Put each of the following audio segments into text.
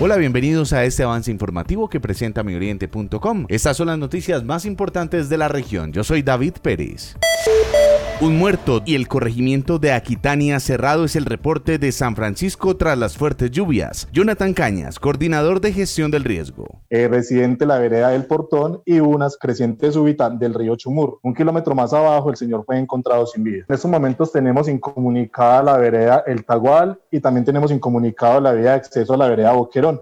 Hola, bienvenidos a este avance informativo que presenta mioriente.com. Estas son las noticias más importantes de la región. Yo soy David Pérez. Un muerto y el corregimiento de Aquitania cerrado es el reporte de San Francisco tras las fuertes lluvias. Jonathan Cañas, coordinador de gestión del riesgo. Eh, residente la vereda del Portón y unas crecientes súbitas del río Chumur. Un kilómetro más abajo el señor fue encontrado sin vida. En estos momentos tenemos incomunicada la vereda El Tagual y también tenemos incomunicado la vía de acceso a la vereda Boquerón.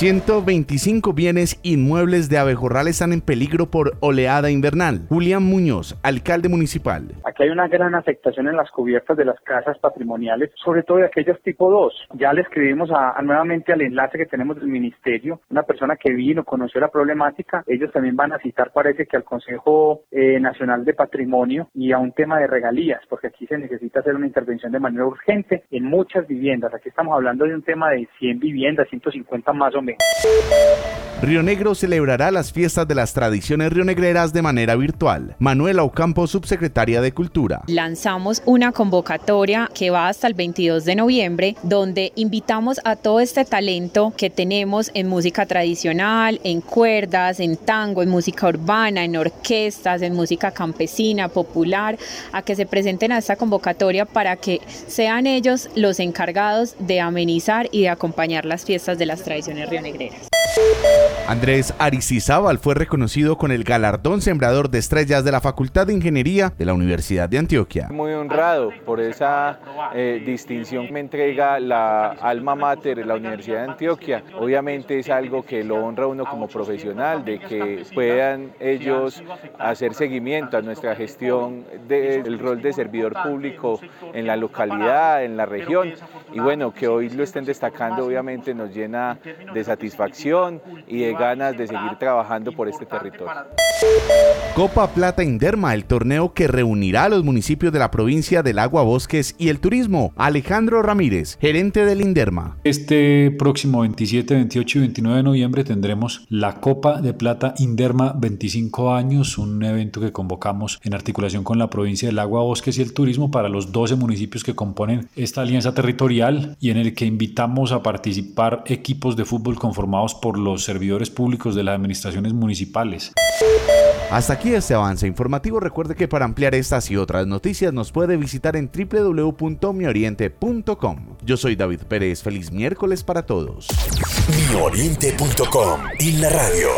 125 bienes inmuebles de Abejorral están en peligro por oleada invernal. Julián Muñoz, alcalde municipal. Aquí hay una gran afectación en las cubiertas de las casas patrimoniales, sobre todo de aquellas tipo 2. Ya le escribimos a, nuevamente al enlace que tenemos del ministerio, una persona que vino, conoció la problemática. Ellos también van a citar, parece que al Consejo eh, Nacional de Patrimonio y a un tema de regalías, porque aquí se necesita hacer una intervención de manera urgente en muchas viviendas. Aquí estamos hablando de un tema de 100 viviendas, 150 más o menos Río Negro celebrará las fiestas de las tradiciones rionegreras de manera virtual. Manuela Ocampo, subsecretaria de Cultura. Lanzamos una convocatoria que va hasta el 22 de noviembre, donde invitamos a todo este talento que tenemos en música tradicional, en cuerdas, en tango, en música urbana, en orquestas, en música campesina, popular, a que se presenten a esta convocatoria para que sean ellos los encargados de amenizar y de acompañar las fiestas de las tradiciones rionegreras. Andrés Aricizábal fue reconocido con el galardón Sembrador de Estrellas de la Facultad de Ingeniería de la Universidad de Antioquia. Muy honrado por esa eh, distinción me entrega la alma mater, la Universidad de Antioquia. Obviamente es algo que lo honra uno como profesional, de que puedan ellos hacer seguimiento a nuestra gestión del rol de servidor público en la localidad, en la región. Y bueno, que hoy lo estén destacando obviamente nos llena de satisfacción y de ganas de seguir trabajando por este territorio. Copa Plata Inderma, el torneo que reunirá a los municipios de la provincia del Agua Bosques y el turismo. Alejandro Ramírez, gerente del Inderma. Este próximo 27, 28 y 29 de noviembre tendremos la Copa de Plata Inderma 25 años, un evento que convocamos en articulación con la provincia del Agua Bosques y el turismo para los 12 municipios que componen esta alianza territorial y en el que invitamos a participar equipos de fútbol conformados por los servidores públicos de las administraciones municipales. Hasta aquí este avance informativo. Recuerde que para ampliar estas y otras noticias nos puede visitar en www.mioriente.com. Yo soy David Pérez. Feliz miércoles para todos. Mioriente.com y la radio.